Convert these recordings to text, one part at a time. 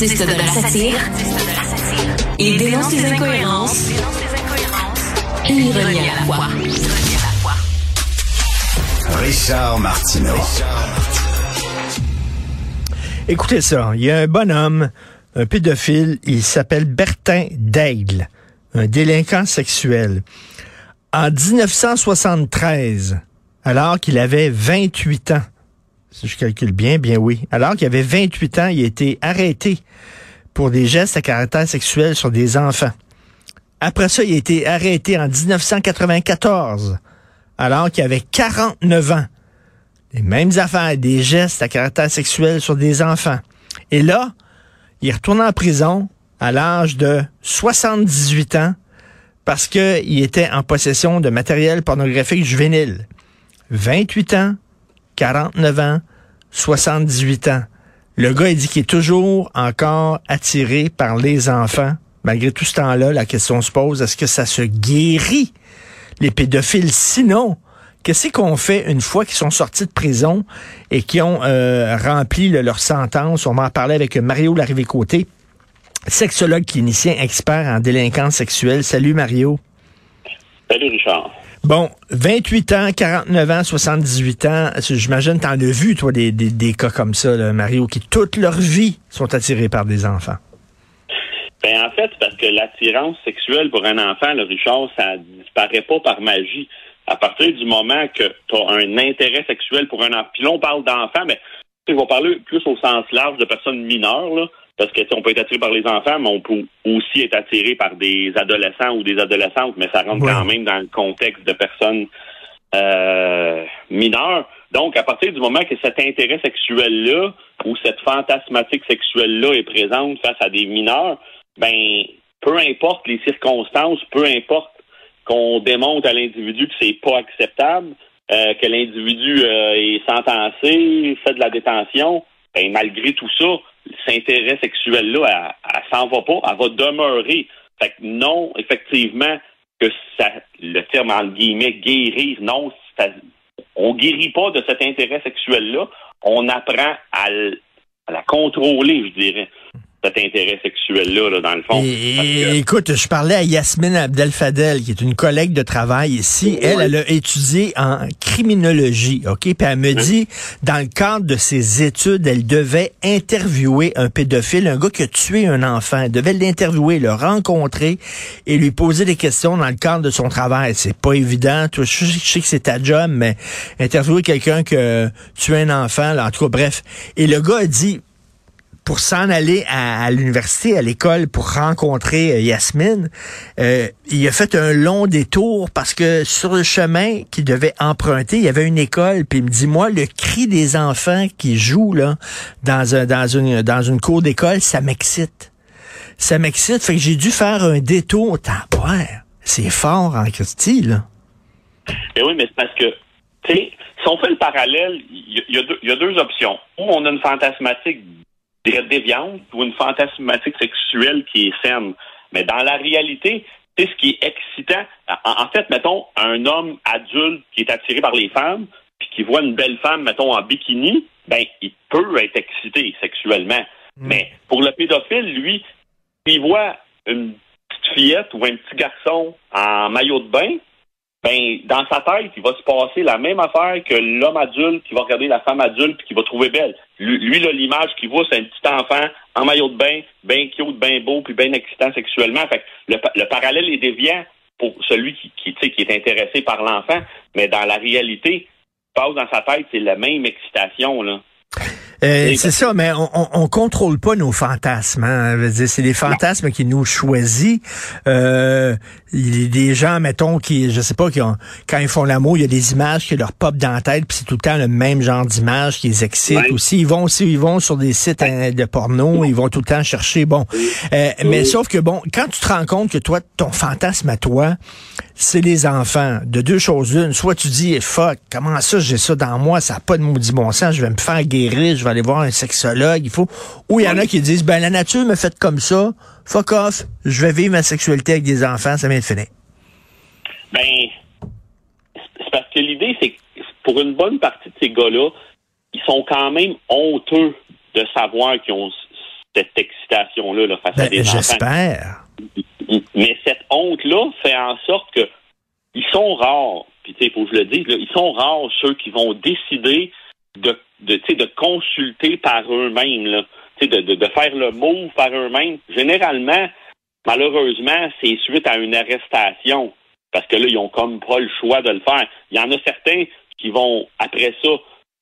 Artiste de la satire, il dénonce les incohérences et ironie à la fois. Richard Martineau. Écoutez ça, il y a un bonhomme, un pédophile, il s'appelle Bertin Daigle, un délinquant sexuel. En 1973, alors qu'il avait 28 ans, si je calcule bien, bien oui, alors qu'il avait 28 ans, il a été arrêté pour des gestes à caractère sexuel sur des enfants. Après ça, il a été arrêté en 1994 alors qu'il avait 49 ans. Les mêmes affaires, des gestes à caractère sexuel sur des enfants. Et là, il retourne en prison à l'âge de 78 ans parce qu'il était en possession de matériel pornographique juvénile. 28 ans, 49 ans, 78 ans. Le gars, il dit qu'il est toujours encore attiré par les enfants. Malgré tout ce temps-là, la question se pose, est-ce que ça se guérit? les pédophiles? Sinon, qu'est-ce qu'on fait une fois qu'ils sont sortis de prison et qui ont euh, rempli leur sentence? On va en parler avec Mario Larrivée-Côté, sexologue clinicien expert en délinquance sexuelle. Salut Mario. Salut Richard. Bon, 28 ans, 49 ans, 78 ans, j'imagine t'en as vu, toi, des, des, cas comme ça, Mario, qui toute leur vie sont attirés par des enfants. Ben, en fait, parce que l'attirance sexuelle pour un enfant, le Richard, ça disparaît pas par magie. À partir du moment que tu as un intérêt sexuel pour un enfant, puis là, on parle d'enfants, mais on va parler plus au sens large de personnes mineures, là, parce que on peut être attiré par les enfants, mais on peut aussi être attiré par des adolescents ou des adolescentes, mais ça rentre quand même dans le contexte de personnes euh, mineures. Donc, à partir du moment que cet intérêt sexuel-là ou cette fantasmatique sexuelle-là est présente face à des mineurs, ben peu importe les circonstances, peu importe qu'on démontre à l'individu que c'est pas acceptable, euh, que l'individu euh, est sentencé, fait de la détention, ben malgré tout ça, cet intérêt sexuel-là, elle, s'en va pas, elle va demeurer. Fait que non, effectivement, que ça, le terme en guillemets guérir, non, ça, on guérit pas de cet intérêt sexuel-là, on apprend à la contrôler, je dirais cet intérêt sexuel-là, dans le fond. Écoute, je parlais à Yasmine Abdel-Fadel, qui est une collègue de travail ici. Elle, elle a étudié en criminologie, OK? Puis elle me dit, dans le cadre de ses études, elle devait interviewer un pédophile, un gars qui a tué un enfant. Elle devait l'interviewer, le rencontrer et lui poser des questions dans le cadre de son travail. C'est pas évident. je, sais que c'est ta job, mais interviewer quelqu'un qui a tué un enfant, là, en tout cas, bref. Et le gars a dit, pour s'en aller à, l'université, à l'école, pour rencontrer euh, Yasmine, euh, il a fait un long détour parce que sur le chemin qu'il devait emprunter, il y avait une école. Puis il me dit, moi, le cri des enfants qui jouent là dans, un, dans, une, dans une cour d'école, ça m'excite. Ça m'excite. Fait que j'ai dû faire un détour. C'est fort en Christie, là. Mais oui, mais c'est parce que, tu sais, si on fait le parallèle, il y, y, a deux options. Ou on a une fantasmatique déviante ou une fantasmatique sexuelle qui est saine. Mais dans la réalité, c'est ce qui est excitant. En, fait, mettons, un homme adulte qui est attiré par les femmes, puis qui voit une belle femme, mettons, en bikini, ben, il peut être excité sexuellement. Mm. Mais pour le pédophile, lui, il voit une petite fillette ou un petit garçon en maillot de bain, ben, dans sa tête, il va se passer la même affaire que l'homme adulte qui va regarder la femme adulte et qui va trouver belle. Lui, l'image qu'il voit, c'est un petit enfant en maillot de bain, bien cute, bien beau, puis bien excitant sexuellement. Fait le, parallèle est déviant pour celui qui, qui, qui est intéressé par l'enfant, mais dans la réalité, passe dans sa tête, c'est la même excitation, là. Euh, c'est ça, mais on, on, on, contrôle pas nos fantasmes. Hein? C'est les fantasmes qui nous choisissent. Euh, il y a des gens, mettons, qui, je sais pas, qui ont, quand ils font l'amour, il y a des images qui leur pop dans la tête, puis c'est tout le temps le même genre d'image qui les excite aussi. Ils vont aussi, ils vont sur des sites hein, de porno, ils vont tout le temps chercher. Bon, euh, mais sauf que bon, quand tu te rends compte que toi, ton fantasme à toi, c'est les enfants. De deux choses l'une, soit tu dis, fuck, comment ça, j'ai ça dans moi, ça n'a pas de maudit bon sens, je vais me faire guérir, je vais aller voir un sexologue, il faut. Ou il y en a qui disent, ben la nature me fait comme ça, fuck off, je vais vivre ma sexualité avec des enfants, ça vient de finir. Ben, c'est parce que l'idée, c'est que pour une bonne partie de ces gars-là, ils sont quand même honteux de savoir qu'ils ont cette excitation-là là, face à ben, des enfants. J'espère. Mais cette honte-là fait en sorte que ils sont rares. Puis tu sais, faut que je le dise, là, ils sont rares ceux qui vont décider de, de, de consulter par eux-mêmes, là, de, de, de faire le move par eux-mêmes. Généralement, malheureusement, c'est suite à une arrestation. Parce que là, ils ont comme pas le choix de le faire. Il y en a certains qui vont, après ça,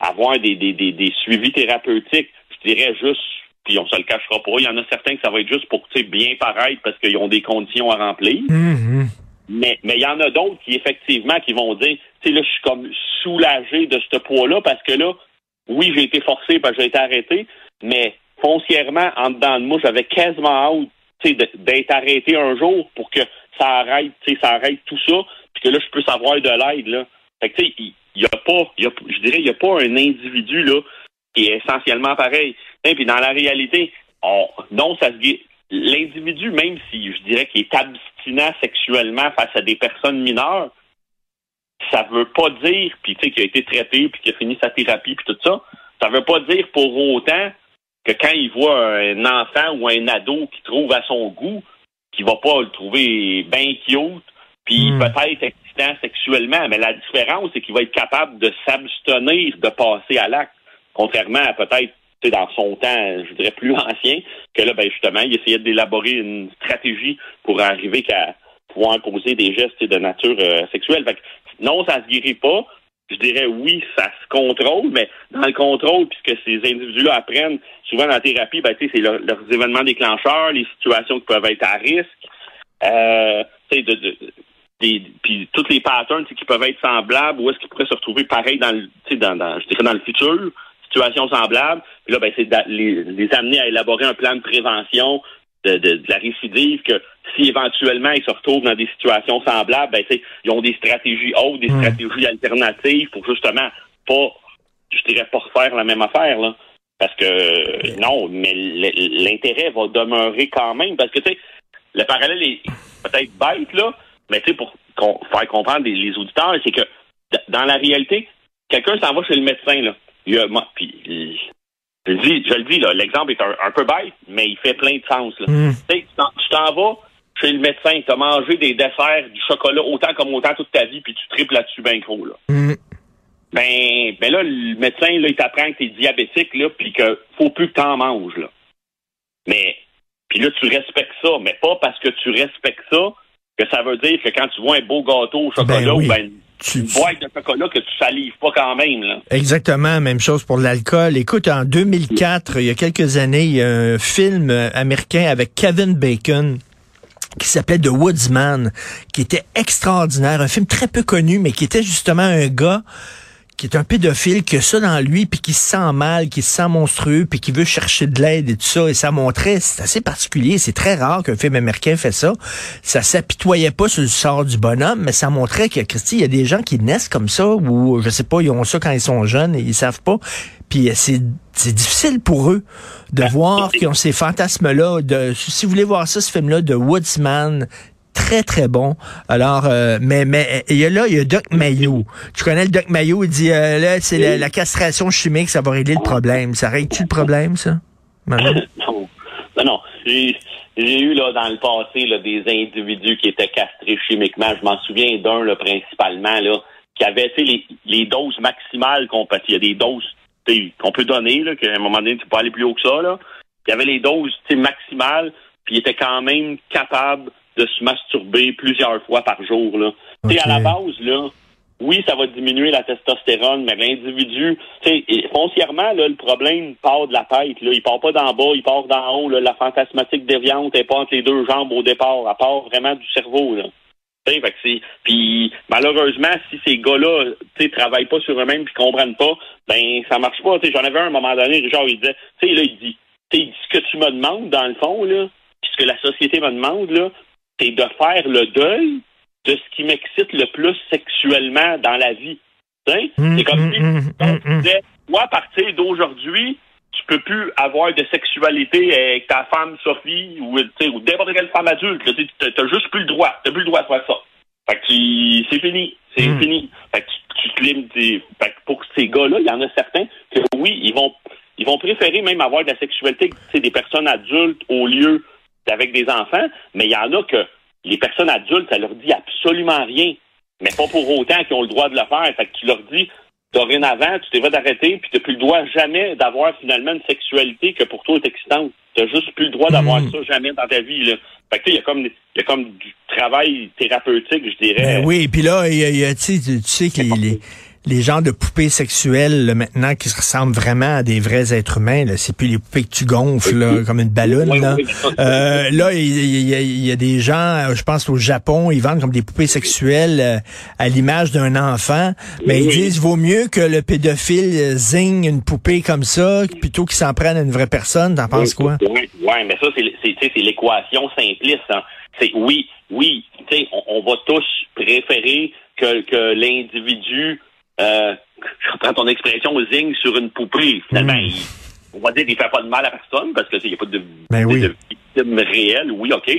avoir des, des, des, des suivis thérapeutiques, je dirais juste puis on se le cachera pas. Il y en a certains que ça va être juste pour bien paraître parce qu'ils ont des conditions à remplir. Mm-hmm. Mais mais il y en a d'autres qui effectivement qui vont dire, tu sais là, je suis comme soulagé de ce poids-là parce que là, oui, j'ai été forcé parce que j'ai été arrêté, mais foncièrement, en dedans de moi, j'avais quasiment hâte d'être arrêté un jour pour que ça arrête, ça arrête tout ça, puis que là, je peux savoir de l'aide. Là. Fait que tu sais, il y, a pas, y a, je dirais, il n'y a pas un individu là qui est essentiellement pareil. Et puis dans la réalité, on, non, ça se L'individu, même si je dirais qu'il est abstinent sexuellement face à des personnes mineures, ça veut pas dire, puis tu sais, qu'il a été traité, puis qu'il a fini sa thérapie, puis tout ça, ça veut pas dire pour autant que quand il voit un enfant ou un ado qui trouve à son goût, qu'il va pas le trouver bien cute, puis Mm. peut-être excitant sexuellement. Mais la différence, c'est qu'il va être capable de s'abstenir de passer à l'acte. Contrairement à peut-être dans son temps, je dirais plus ancien, que là, ben justement, il essayait d'élaborer une stratégie pour arriver qu'à pouvoir imposer des gestes de nature euh, sexuelle. Fait que, non, ça se guérit pas. Je dirais oui, ça se contrôle, mais dans le contrôle, puisque ces individus-là apprennent souvent dans la thérapie, ben, c'est leur- leurs événements déclencheurs, les situations qui peuvent être à risque, euh, de, de, des, puis toutes les patterns qui peuvent être semblables, ou est-ce qu'ils pourraient se retrouver pareil dans le, dans, dans, je dirais dans le futur, situations semblables. Puis là, ben, c'est de les, les amener à élaborer un plan de prévention de, de, de la récidive que si éventuellement ils se retrouvent dans des situations semblables, ben, ils ont des stratégies autres, des Mm. stratégies alternatives pour justement pas, je dirais, pas refaire la même affaire, là. Parce que non, mais l'intérêt va demeurer quand même. Parce que tu sais, le parallèle est peut-être bête, là, mais tu sais, pour faire comprendre les, les auditeurs, c'est que dans la réalité, quelqu'un s'en va chez le médecin, là. Il a, moi, puis, il- je le dis, je le dis, là, l'exemple est un, un peu bête, mais il fait plein de sens, là. Mm. Tu sais, tu t'en- tu vas chez le médecin, tu as mangé des desserts, du chocolat autant comme autant toute ta vie, puis tu triples là-dessus bien gros, là. Mm. Ben, ben là, le médecin, là, il t'apprend que t'es diabétique, là, puis que faut plus que t'en manges, là. Mais, puis là, tu respectes ça, mais pas parce que tu respectes ça que ça veut dire que quand tu vois un beau gâteau au chocolat Ben oui. ou ben, Tu- une boîte de chocolat que tu salives pas quand même, là. Exactement, même chose pour l'alcool. Écoute, en 2004, il y a quelques années, il y a un film américain avec Kevin Bacon qui s'appelait The Woodsman, qui était extraordinaire, un film très peu connu, mais qui était justement un gars qui est un pédophile, qui a ça dans lui, puis qui se sent mal, qui se sent monstrueux, puis qui veut chercher de l'aide et tout ça. Et ça montrait, c'est assez particulier, c'est très rare qu'un film américain fait ça. Ça s'apitoyait pas sur le sort du bonhomme, mais ça montrait que, Christy, il y a des gens qui naissent comme ça, ou je sais pas, ils ont ça quand ils sont jeunes et ils savent pas. Puis euh, c'est c'est difficile pour eux de voir qu'ils ont ces fantasmes-là. De, si vous voulez voir ça, ce film-là de Woodsman, très très bon. Alors, euh, mais mais il y a là, il y a Doc Mayo. Tu connais le Doc Mayo, il dit euh, là, c'est la, la castration chimique, ça va régler le problème. Ça règle-tu le problème, ça? Mario? non, non, non. J'ai eu là dans le passé là, des individus qui étaient castrés chimiquement. Je m'en souviens d'un là, principalement là, qui avait les, les doses maximales qu'on peut. Il y a des doses qu'on peut donner, là, qu'à un moment donné, tu peux aller plus haut que ça. Là. Il y avait les doses maximales, puis il était quand même capable de se masturber plusieurs fois par jour. Là. À la base, là, oui, ça va diminuer la testostérone, mais l'individu, tu sais, foncièrement, là, le problème part de la tête. Là. Il part pas d'en bas, il part d'en haut. Là. La fantasmatique déviante n'est pas entre les deux jambes au départ, à part vraiment du cerveau. Là. Fait que puis malheureusement, si ces gars-là, sais, travaillent pas sur eux-mêmes puis comprennent pas, ben ça marche pas. J'en avais un à un moment donné, Richard, il disait, tu sais, là, il dit, ce que tu me demandes dans le fond là, puis ce que la société me demande là, c'est de faire le deuil de ce qui m'excite le plus sexuellement dans la vie. Mmh, c'est comme si mmh, mmh, on disait, à partir d'aujourd'hui, tu peux plus avoir de sexualité avec ta femme Sophie ou, ou n'importe quelle femme adulte. Tu n'as juste plus le droit. Tu plus le droit de faire ça. Fait que c'est fini. C'est fini. Fait que tu, te limites. Fait que pour ces gars-là, il y en a certains que oui, ils vont ils vont préférer même avoir de la sexualité des personnes adultes au lieu d'avec des enfants, mais il y en a que les personnes adultes, ça leur dit absolument rien. Mais pas pour autant qu'ils ont le droit de le faire. Fait que tu leur dis, dorénavant, tu t'es d'arrêter, puis tu n'as plus le droit jamais d'avoir finalement une sexualité que pour toi est excitante. Tu n'as juste plus le droit d'avoir hmm. ça jamais dans ta vie. Là. Fait que il y a comme il y a comme du travail thérapeutique, je dirais. Ben oui, puis là, il y a, tu sais que les, les gens de poupées sexuelles maintenant qui ressemblent vraiment à des vrais êtres humains. C'est plus les poupées que tu gonfles comme une ballonne. là, euh, là il, y, a des gens, je pense au Japon, ils vendent comme des poupées sexuelles euh, à l'image d'un enfant, mais ils disent vaut mieux que le pédophile zigne une poupée comme ça plutôt qu'il s'en prenne à une vraie personne. T'en penses quoi? Oui, mais ça c'est l'équation simpliste. Hein. C'est oui, oui, on, on va tous préférer que, que l'individu euh, je reprends ton expression, zigne sur une poupée. Finalement, hmm. on va dire qu'il ne fait pas de mal à personne parce qu'il n'y a pas de, ben oui. victime réelle. Oui, OK.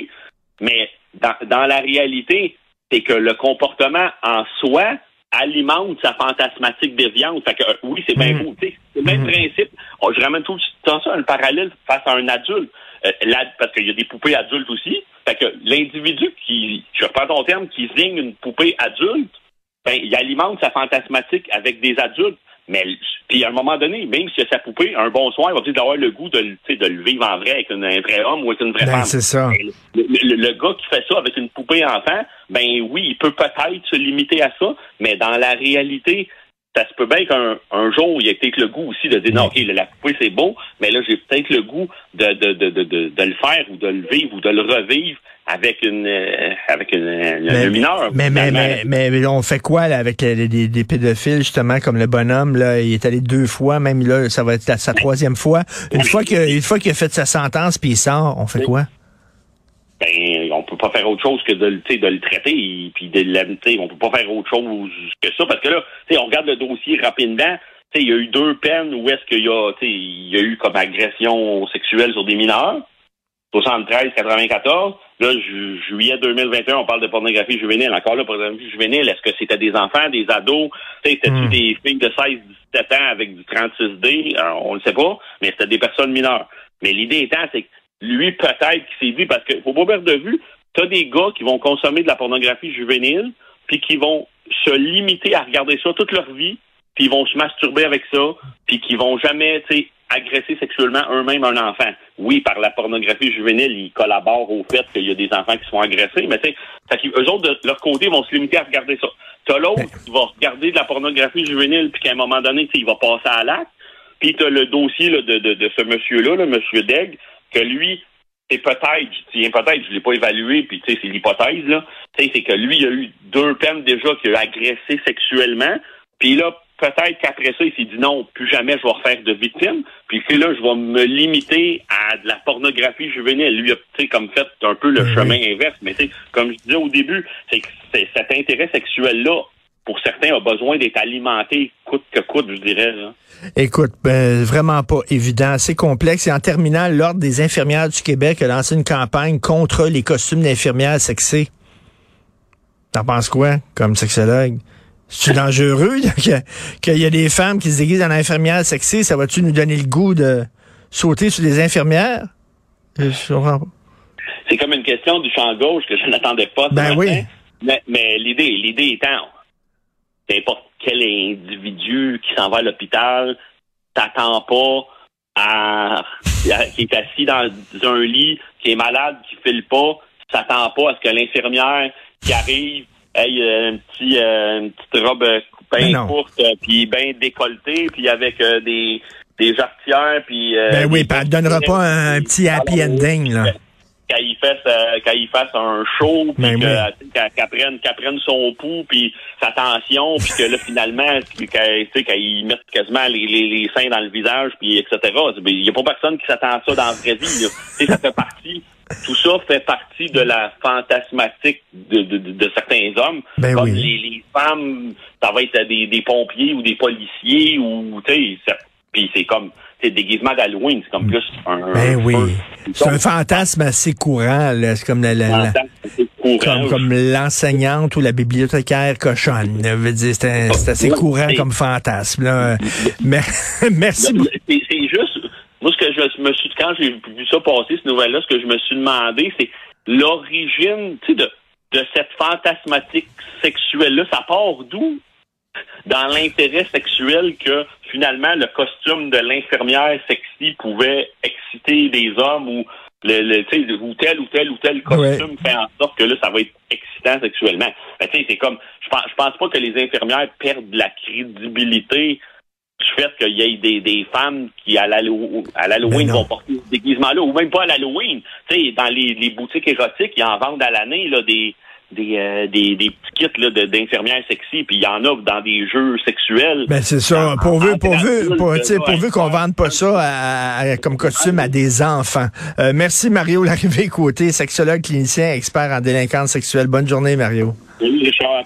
Mais dans, la réalité, c'est que le comportement en soi alimente sa fantasmatique déviante. Fait que, euh, oui, c'est bien hmm. beau. C'est le même principe. Oh, je ramène tout le temps ça, un parallèle face à un adulte. Euh, parce qu'il y a des poupées adultes aussi. Fait que l'individu qui, je reprends ton terme, qui zigne une poupée adulte, ben, il alimente sa fantasmatique avec des adultes. Mais puis à un moment donné, même si a sa poupée, un bon soir, il va dire d'avoir le goût de, de le vivre en vrai avec un vrai homme ou avec une vraie ben, femme. C'est ça. Ben, le, gars qui fait ça avec une poupée enfant, ben oui, il peut peut-être se limiter à ça, mais dans la réalité, ça se peut bien qu'un un jour, il y ait peut-être le goût aussi de dire non, ok, la poupée c'est beau, mais là j'ai peut-être le goût de, de, de, de, de le faire ou de le vivre ou de le revivre avec une euh, avec une, mais, mineur. Mais mais, mais, mais, on fait quoi là, avec des, des, pédophiles justement comme le bonhomme là, il est allé deux fois, même là ça va être sa troisième fois. Une fois que une fois qu'il a fait sa sentence puis il sort, on fait quoi? Ben, pas faire autre chose que de, de le traiter puis de l'habiter. On peut pas faire autre chose que ça parce que là, on regarde le dossier rapidement. Il y a eu deux peines où est-ce qu'il y a, il y a eu comme agression sexuelle sur des mineurs. 73-94. Là, juillet 2021, on parle de pornographie juvénile. Encore là, pornographie juvénile, est-ce que c'était des enfants, des ados? C'était-tu hmm. des filles de 16-17 ans avec du 36D? Alors, on ne le sait pas, mais c'était des personnes mineures. Mais l'idée étant, c'est que lui, peut-être qu'il s'est dit, parce qu'il faut pas perdre de vue, tu as des gars qui vont consommer de la pornographie juvénile, puis qui vont se limiter à regarder ça toute leur vie, puis ils vont se masturber avec ça, puis qui vont jamais, tu sais, agresser sexuellement eux-mêmes un enfant. Oui, par la pornographie juvénile, ils collaborent au fait qu'il y a des enfants qui sont agressés, mais tu sais, eux autres, de leur côté, vont se limiter à regarder ça. T'as l'autre qui va regarder de la pornographie juvénile, puis qu'à un moment donné, il va passer à l'acte. Puis t'as le dossier de, de, ce monsieur-là, là, monsieur Degg, que lui, c'est peut-être, je tiens peut-être, je l'ai pas évalué, puis tu sais, c'est l'hypothèse, là. Tu sais, c'est que lui, il a eu deux peines déjà qu'il a agressé sexuellement. Puis là, peut-être qu'après ça, il s'est dit non, plus jamais je vais refaire de victime. Puis là, je vais me limiter à de la pornographie juvénile. Lui, a comme fait un peu le chemin inverse. Mais comme je disais au début, c'est que cet intérêt sexuel-là, pour certains, a besoin d'être alimenté coûte que coûte, je dirais. Écoute, ben, vraiment pas évident. C'est complexe. Et en terminant, l'Ordre des infirmières du Québec a lancé une campagne contre les costumes d'infirmières sexées. T'en penses quoi, comme sexologue? C'est dangereux qu'il y a des femmes qui se déguisent en infirmières sexy. Ça va-tu nous donner le goût de sauter sur des infirmières? C'est comme une question du champ gauche que je n'attendais pas. Ben oui. Mais, l'idée, l'idée étant, n'importe quel individu qui s'en va à l'hôpital t'attend pas à, qui est assis dans un lit, qui est malade, qui file pas, s'attend pas à ce que l'infirmière qui arrive hey, euh, un petit, euh, une petite robe euh, bien courte, puis bien décolletée, puis avec euh, des, des jarretières, puis... euh, Ben oui, puis elle ne donnera pas un, un petit happy ending, là. Quand il fasse, euh, quand il fasse un show, puis Ben oui. qu'elle prenne, son pouls, puis sa tension, puis que là, finalement, tu sais, qu'il mette quasiment les, les, les seins dans le visage, puis etc. Il n'y a pas personne qui s'attend à ça dans la vraie vie. là. Ça fait partie... Tout ça fait partie de la fantasmatique de, de, de- de certains hommes. Ben Comme oui. les, les femmes, ça va être des, des pompiers ou des policiers ou tu sais, puis c'est comme c'est déguisement d'Halloween, c'est comme plus un. Ben oui. C'est un fantasme assez courant, là. C'est comme la, la- la- c'est courant. comme, comme l'enseignante ou la bibliothécaire cochonne. C'est assez courant comme fantasme. Là. Mais, merci C'est c'est juste, moi, ce que je me suis, quand j'ai vu ça passer, cette nouvelle-là, ce que je me suis demandé, c'est l'origine, tu sais, de, de cette fantasmatique sexuelle-là, ça part d'où? Dans l'intérêt sexuel que, finalement, le costume de l'infirmière sexy pouvait exciter des hommes ou le, ou tel ou tel ou tel costume fait en sorte que là, ça va être excitant sexuellement. Ben, tu sais, c'est comme, je pense, je pense pas que les infirmières perdent de la crédibilité du fait qu'il y ait des, des femmes qui, à l'Hallow- à l'Halloween, Ben vont porter ce déguisement-là, ou même pas à l'Halloween. Tu sais, dans les, les boutiques érotiques, ils en vendent à l'année, là, des, des, euh, des, des petits kits là, de- d'infirmières sexy, puis il y en a dans des jeux sexuels. Ben c'est ça. Pourvu, pourvu, pourvu qu'on vende pas ça à- à- comme costume à des enfants. Euh, merci Mario Larrivée côté sexologue clinicien expert en délinquance sexuelle. Bonne journée Mario. Salut, Richard.